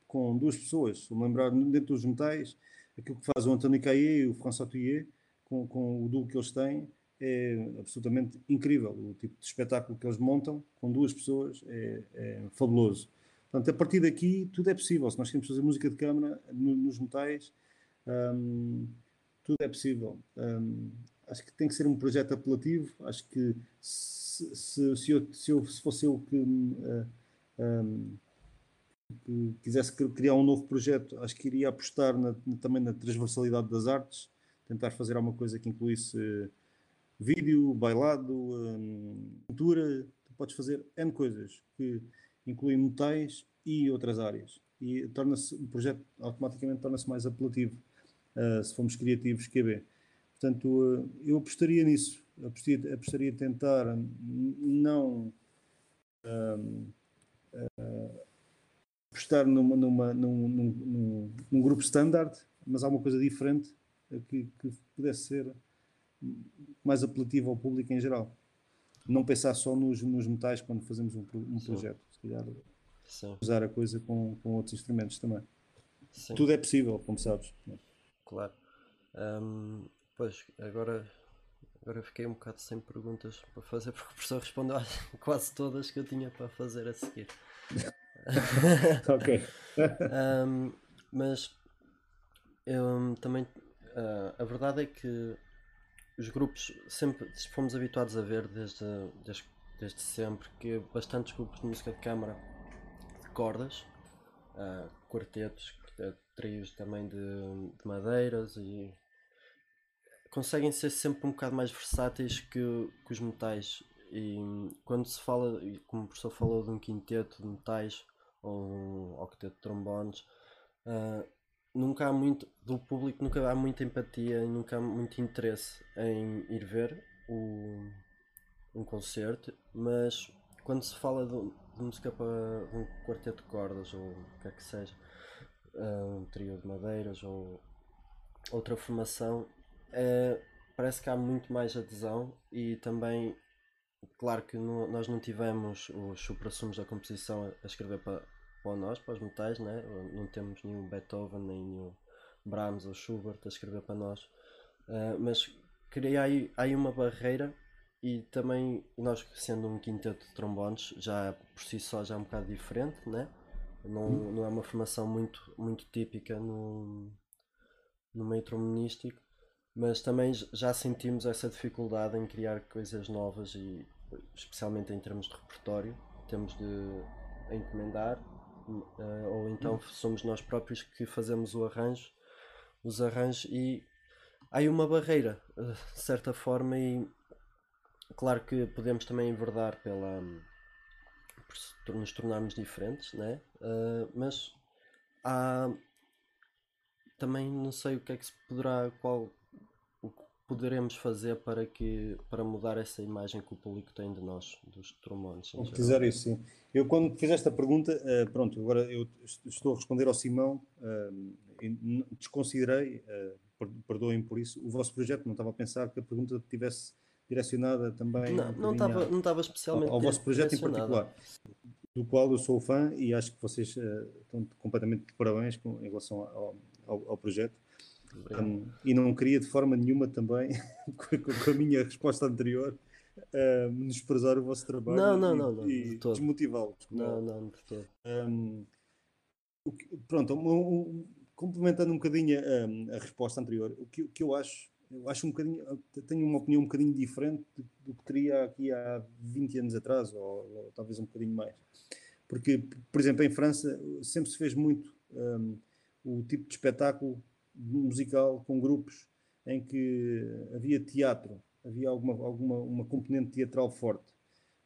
com duas pessoas. Se me lembrar dentro dos metais, aquilo que faz o António Caillé e o François Thuillet, com, com o duo que eles têm, é absolutamente incrível. O tipo de espetáculo que eles montam com duas pessoas é, é fabuloso. Portanto, a partir daqui tudo é possível. Se nós queremos fazer música de câmara no, nos metais, um, tudo é possível. Um, acho que tem que ser um projeto apelativo. Acho que se, se, se, eu, se, eu, se fosse eu que, uh, um, que, quisesse criar um novo projeto, acho que iria apostar na, também na transversalidade das artes, tentar fazer alguma coisa que incluísse uh, vídeo, bailado, um, pintura. Tu podes fazer N coisas que incluem metais e outras áreas. E torna-se o projeto automaticamente torna-se mais apelativo uh, se formos criativos QB. Portanto, uh, eu apostaria nisso. Apostaria, apostaria tentar não uh, apostar numa, numa, num, num, num, grupo standard, mas alguma coisa diferente que, que pudesse ser mais apelativo ao público em geral. Não pensar só nos, nos metais quando fazemos um, um projeto. Se calhar Sim. usar a coisa com, com outros instrumentos também. Sim. Tudo é possível, como sabes. Claro. Um, pois, agora, agora fiquei um bocado sem perguntas para fazer, porque o professor respondeu quase todas que eu tinha para fazer a seguir. ok. um, mas eu também. Uh, a verdade é que os grupos sempre fomos habituados a ver desde, desde, desde sempre que bastantes grupos de música de câmara cordas, uh, quartetos, trios também de, de, madeiras e conseguem ser sempre um bocado mais versáteis que, que os metais. E quando se fala, como o professor falou, de um quinteto de metais ou um octeto de trombones, uh, nunca há muito, do público nunca há muita empatia e nunca há muito interesse em ir ver o, um concerto, mas quando se fala de, de música para um quarteto de cordas ou o que é que seja, ah, um trio de madeiras ou outra formação, é, parece que há muito mais adesão e também, claro que nós não tivemos os supra-sumos da composição a, a, escrever para, para nós, para os metais, né? não temos nenhum Beethoven, nem nenhum Brahms ou Schubert a escrever para nós, uh, mas criei aí, aí uma barreira e também nós sendo um quinteto de trombones já por si só já é um bocado diferente, né? Não, hum. não é uma formação muito, muito típica no, no meio trombonístico, mas também já sentimos essa dificuldade em criar coisas novas e especialmente em termos de repertório, temos de encomendar uh, ou então somos nós próprios que fazemos o arranjo, os arranjos e há aí uma barreira, eh, de certa forma, e claro que podemos também enverdar pela por nos tornarmos diferentes, né? Uh, mas há também não sei o que é que se poderá qual poderemos fazer para que para mudar essa imagem que o público tem de nós dos trombones. Quiser isso sim. Eu quando fiz esta pergunta, uh, pronto, agora eu estou a responder ao Simão, uh, desconsiderei, uh, perdoem por isso, o vosso projeto, não estava a pensar que a pergunta tivesse direcionada também não, não estava não estava especialmente ao, ao vosso projeto em particular do qual eu sou fã e acho que vocês estão completamente de parabéns com, em relação ao, ao, ao projeto um, e não queria de forma nenhuma também com, a minha resposta anterior uh, menosprezar o vosso trabalho não, não, não, não, e, de desmotivá-los não, não, de todo. Um, pronto, um, um, complementando um bocadinho a, a resposta anterior o que, o que eu acho eu acho um bocadinho, tenho uma opinião um bocadinho diferente do que teria aqui há 20 anos atrás, ou, ou talvez um bocadinho mais. Porque, por exemplo, em França sempre se fez muito um, o tipo de espetáculo musical com grupos em que havia teatro, havia alguma, alguma uma componente teatral forte.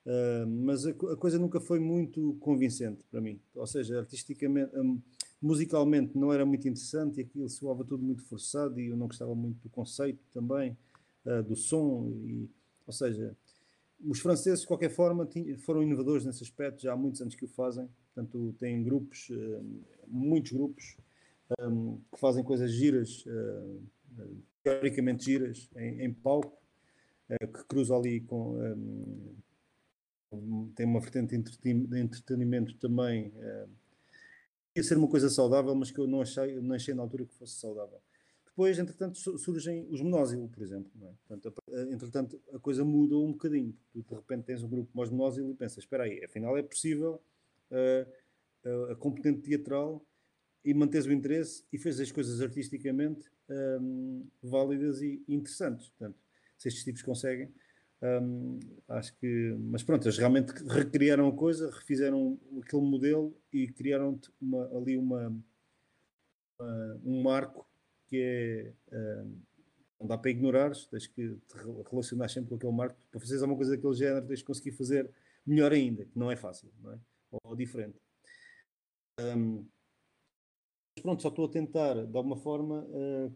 Uh, mas a, a, coisa nunca foi muito convincente para mim. Ou seja, artisticamente, um, musicalmente não era muito interessante e aquilo soava tudo muito forçado e eu não gostava muito do conceito também, uh, do som. E, ou seja, os franceses, de qualquer forma, foram inovadores nesse aspecto, já há muitos anos que o fazem. Portanto, têm grupos, uh, muitos grupos, um, que fazem coisas giras, uh, teoricamente giras, em, em palco, que cruzam ali com. Um, tem uma vertente de entretenimento também ia ser uma coisa saudável, mas que eu não achei, não achei na altura que fosse saudável. Depois, entretanto, surgem os monósilo, por exemplo. É? Portanto, entretanto, a coisa muda um bocadinho. Tu, de repente, tens um grupo como os e pensas, espera aí, afinal é possível uh, a competente teatral e manteres o interesse e fez as coisas artisticamente um, válidas e interessantes. Portanto, se estes tipos conseguem, um, acho que, mas pronto, eles realmente recriaram a coisa, refizeram aquele modelo e criaram uma, ali uma, uma, um marco que é um, não dá para ignorar, tens que te relacionar sempre com aquele marco. Para fazeres alguma coisa daquele género, tens que conseguir fazer melhor ainda, que não é fácil, não é? Ou, ou diferente. Um, pronto, só estou a tentar, de alguma forma, uh,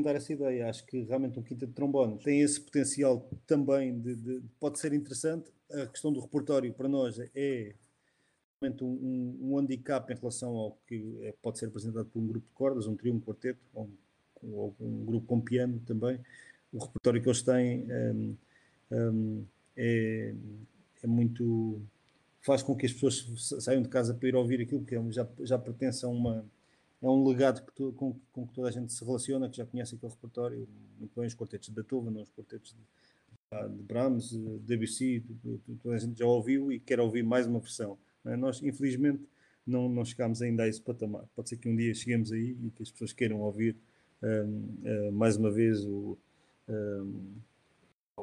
dar essa ideia. Acho que realmente um quinta de trombone tem esse potencial também de, de, pode ser interessante. A questão do repertório para nós é realmente um, um, handicap em relação ao que é, pode ser apresentado por um grupo de cordas, um trio, um quarteto, ou um, ou um grupo com piano também. O repertório que eles têm um, hum, é, é muito faz com que as pessoas saiam de casa para ir ouvir aquilo que é, já, já pertence a uma é um legado que tu, com, com, que toda a gente se relaciona, que já conhece aquele repertório, muito bem os quartetos de Beethoven, os quartetos de, de Brahms, de Debussy, toda a gente já ouviu e quer ouvir mais uma versão. É? Nós, infelizmente, não, não chegámos ainda a esse patamar. Pode ser que um dia cheguemos aí e que as pessoas queiram ouvir um, uh, mais uma vez o, um,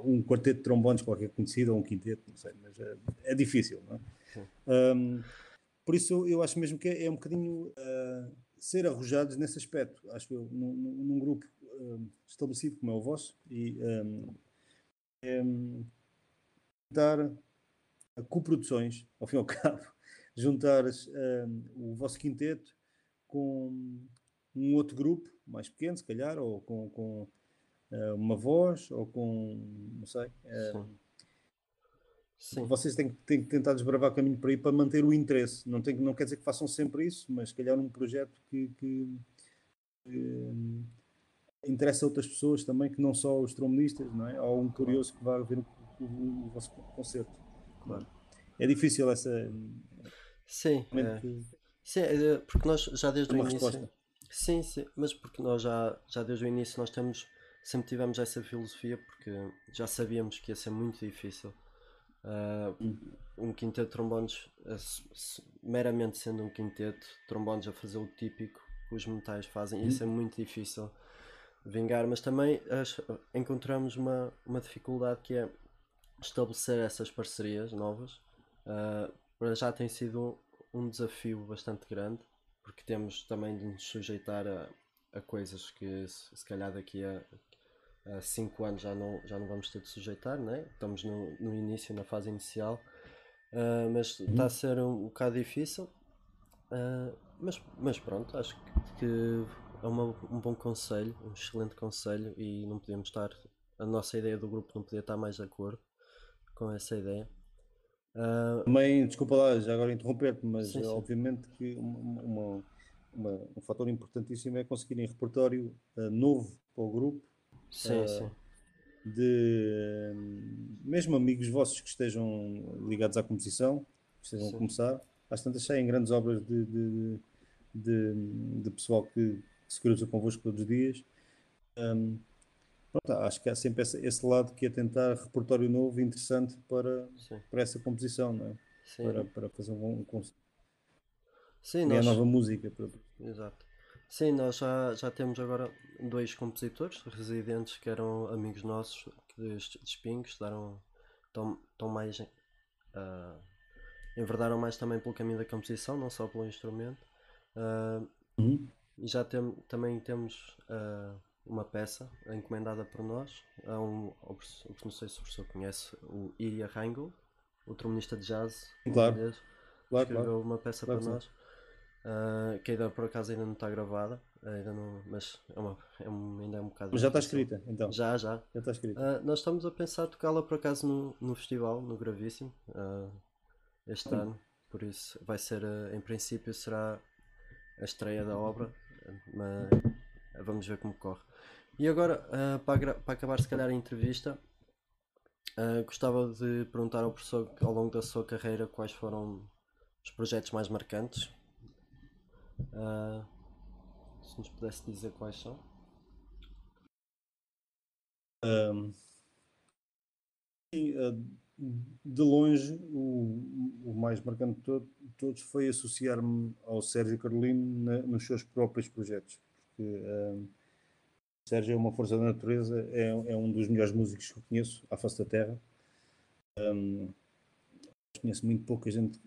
um, quarteto de trombones qualquer conhecido, ou um quinteto, não sei, mas é, é difícil, não é? Um, por isso eu acho mesmo que é, é um bocadinho uh, ser arrojados nesse aspecto, acho eu, num, num grupo um, estabelecido como é o vosso e um, é, juntar coproduções, ao fim e ao cabo, juntar o vosso quinteto com um outro grupo mais pequeno, se calhar, ou com, com uma voz, ou com, não sei. Uh, Sim. Vocês têm, têm que tentar desbravar o caminho por aí para manter o interesse. Não, tem, não quer dizer que façam sempre isso, mas se calhar um projeto que, que, que interessa outras pessoas também, que não só os trombonistas, não é? Ou um curioso que vá ver o, o, o vosso concerto. Claro. É difícil essa. Sim, é. sim, é, porque nós já desde o início. Resposta. Sim, sim, mas porque nós já, já desde o início nós temos sempre tivemos essa filosofia porque já sabíamos que ia ser muito difícil. Uh, um quinteto de trombones, meramente sendo um quinteto, trombones a fazer o típico que os metais fazem, isso é muito difícil vingar, mas também encontramos uma, uma dificuldade que é estabelecer essas parcerias novas. Uh, já tem sido um desafio bastante grande, porque temos também de nos sujeitar a, a coisas que se, se calhar daqui a 5 anos já não, já não vamos ter de sujeitar, né? estamos no, no início, na fase inicial, uh, mas está a ser um, um bocado difícil. Uh, mas, mas pronto, acho que, que é uma, um bom conselho, um excelente conselho e não podíamos estar, a nossa ideia do grupo não podia estar mais de acordo com essa ideia. Uh, Também, desculpa lá, já agora interromper-te, mas sim, sim. obviamente que uma, uma, uma, um fator importantíssimo é conseguirem repertório uh, novo para o grupo. Sim, uh, sim. De mesmo amigos vossos que estejam ligados à composição, que estejam sim. a começar, às tantas saem grandes obras de, de, de, de pessoal que, se cruza convosco todos os dias. Um, pronto, acho que há sempre esse, esse, lado que é tentar repertório novo e interessante para, para essa composição, não é? Sim. Para, para fazer um, um Sim, nós... nova música. Para... Exato. Sim, nós já, já temos agora dois compositores residentes que eram amigos nossos que de Espinhos, deram, estão, estão mais uh, enverdaram mais também pelo caminho da composição, não só pelo instrumento. Uh, uhum. E já tem, também temos uh, uma peça encomendada por nós. a um, não sei se o professor conhece, o Ilya Rangel, o trombonista de jazz claro. Inglês, claro, escreveu claro. uma peça claro, para nós. Uh, que ainda por acaso ainda não está gravada, ainda não, mas é uma, é um, ainda é um bocado. Mas já está escrita, então? Já, já. Já está escrita. Uh, nós estamos a pensar tocá-la por acaso no, no festival, no Gravíssimo, uh, este hum. ano, por isso vai ser, em princípio, será a estreia da obra mas vamos ver como corre. E agora, para, para, acabar se calhar a entrevista, uh, gostava de perguntar ao professor ao longo da sua carreira quais foram os projetos mais marcantes. Uh, se nos pudesse dizer quais são. Um, de longe, o, o mais marcante de todos foi associar-me ao Sérgio Carolino na, nos seus próprios projetos. Porque o Sérgio é uma força da natureza, é, é, um dos melhores músicos que eu conheço à face da Terra. Um, conheço muito pouca gente,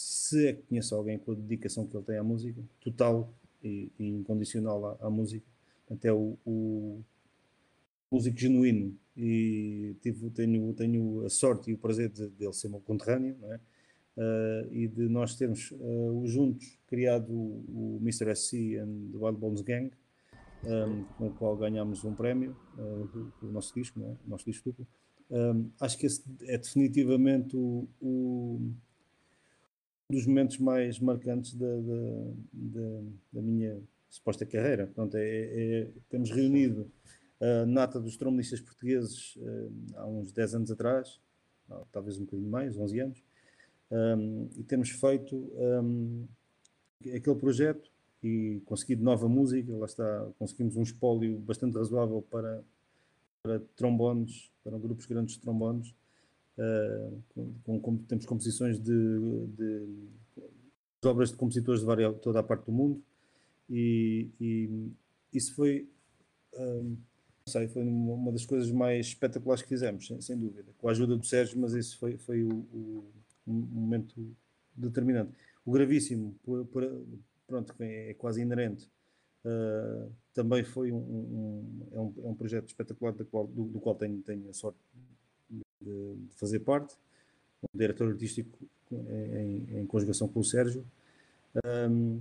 se é que conheço alguém com a dedicação que ele tem à música, total e, e incondicional à, à música. Até o, o músico genuíno e tive, tenho, tenho a sorte e o prazer de, ele ser meu conterrâneo é? uh, e de nós termos uh, juntos criado o, o Mr. SC and the Wild Bones Gang um, com o qual ganhámos um prémio uh, do, nosso disco, é? nosso disco duplo. Um, acho que esse é definitivamente o, o dos momentos mais marcantes da, da, da, da minha suposta carreira. Portanto, é, é, temos reunido a nata dos trombonistas portugueses uh, há uns 10 anos atrás, talvez um bocadinho mais, 11 anos, um, e temos feito um, aquele projeto e conseguido nova música, lá está, conseguimos um espólio bastante razoável para, para trombones, para grupos grandes de trombones, com, com, temos composições de, de, de, obras de compositores de toda a parte do mundo, e, e isso foi um, sei, foi uma das coisas mais espetaculares que fizemos, sem, sem dúvida, com a ajuda do Sérgio, mas isso foi, foi o, o um momento determinante. O gravíssimo, por, por, pronto, é quase inerente, uh, também foi um, um, é um, é um projeto espetacular do qual, do, do qual tenho, tenho a sorte de, de, fazer parte, um diretor artístico em, em conjugação com o Sérgio. Um,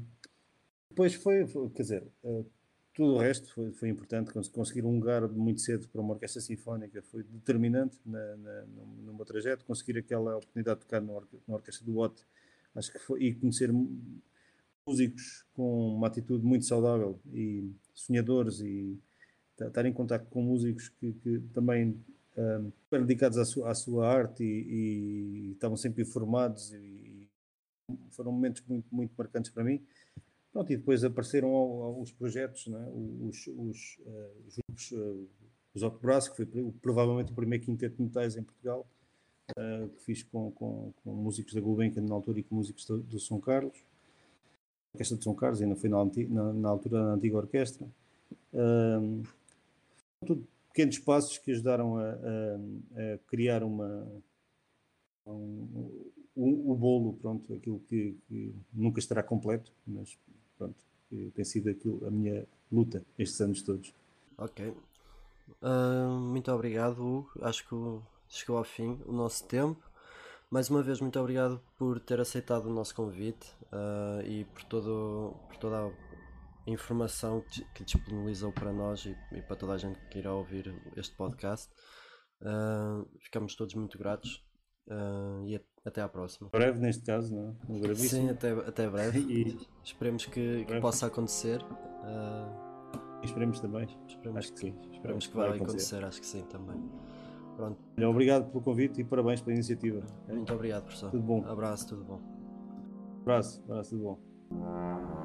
depois foi, foi, quer dizer, uh, tudo o resto foi, foi importante, conseguir um lugar muito cedo para uma orquestra sinfónica foi determinante na, na, no, no meu trajeto, conseguir aquela oportunidade de tocar na, na orquestra do Watt, acho que foi, e conhecer músicos com uma atitude muito saudável e sonhadores e estar em contato com músicos que, que também um, dedicados à sua, à sua arte e, e, estavam sempre informados e, e foram momentos muito, muito marcantes para mim. Pronto, e depois apareceram os projetos, é? os, os, uh, os, grupos os que foi provavelmente o primeiro quinteto de metais em Portugal, uh, que fiz com, com, com, músicos da Gulbenkian na altura e com músicos do, do São Carlos, a Orquestra de São Carlos, ainda foi na, na, na altura da antiga orquestra. Tudo pequenos passos que ajudaram a, a, a criar uma, um, o, bolo, pronto, aquilo que, que, nunca estará completo, mas pronto, tem sido aquilo, a minha luta estes anos todos. Ok. Uh, muito obrigado, Hugo. Acho que chegou ao fim o nosso tempo. Mais uma vez, muito obrigado por ter aceitado o nosso convite uh, e por, todo, por toda a informação que disponibilizou para nós e, e, para toda a gente que irá ouvir este podcast. Uh, ficamos todos muito gratos uh, e até à próxima. Breve, neste caso, não é? Sim, até, até breve. e... Esperemos que, que possa acontecer. Uh, esperemos também. Esperemos acho que, que sim. Esperemos que, que vai acontecer. acontecer. acho que sim também. Pronto. Obrigado pelo convite e parabéns pela iniciativa. Muito obrigado, professor. Tudo bom. Abraço, tudo bom. Abraço, abraço, tudo bom.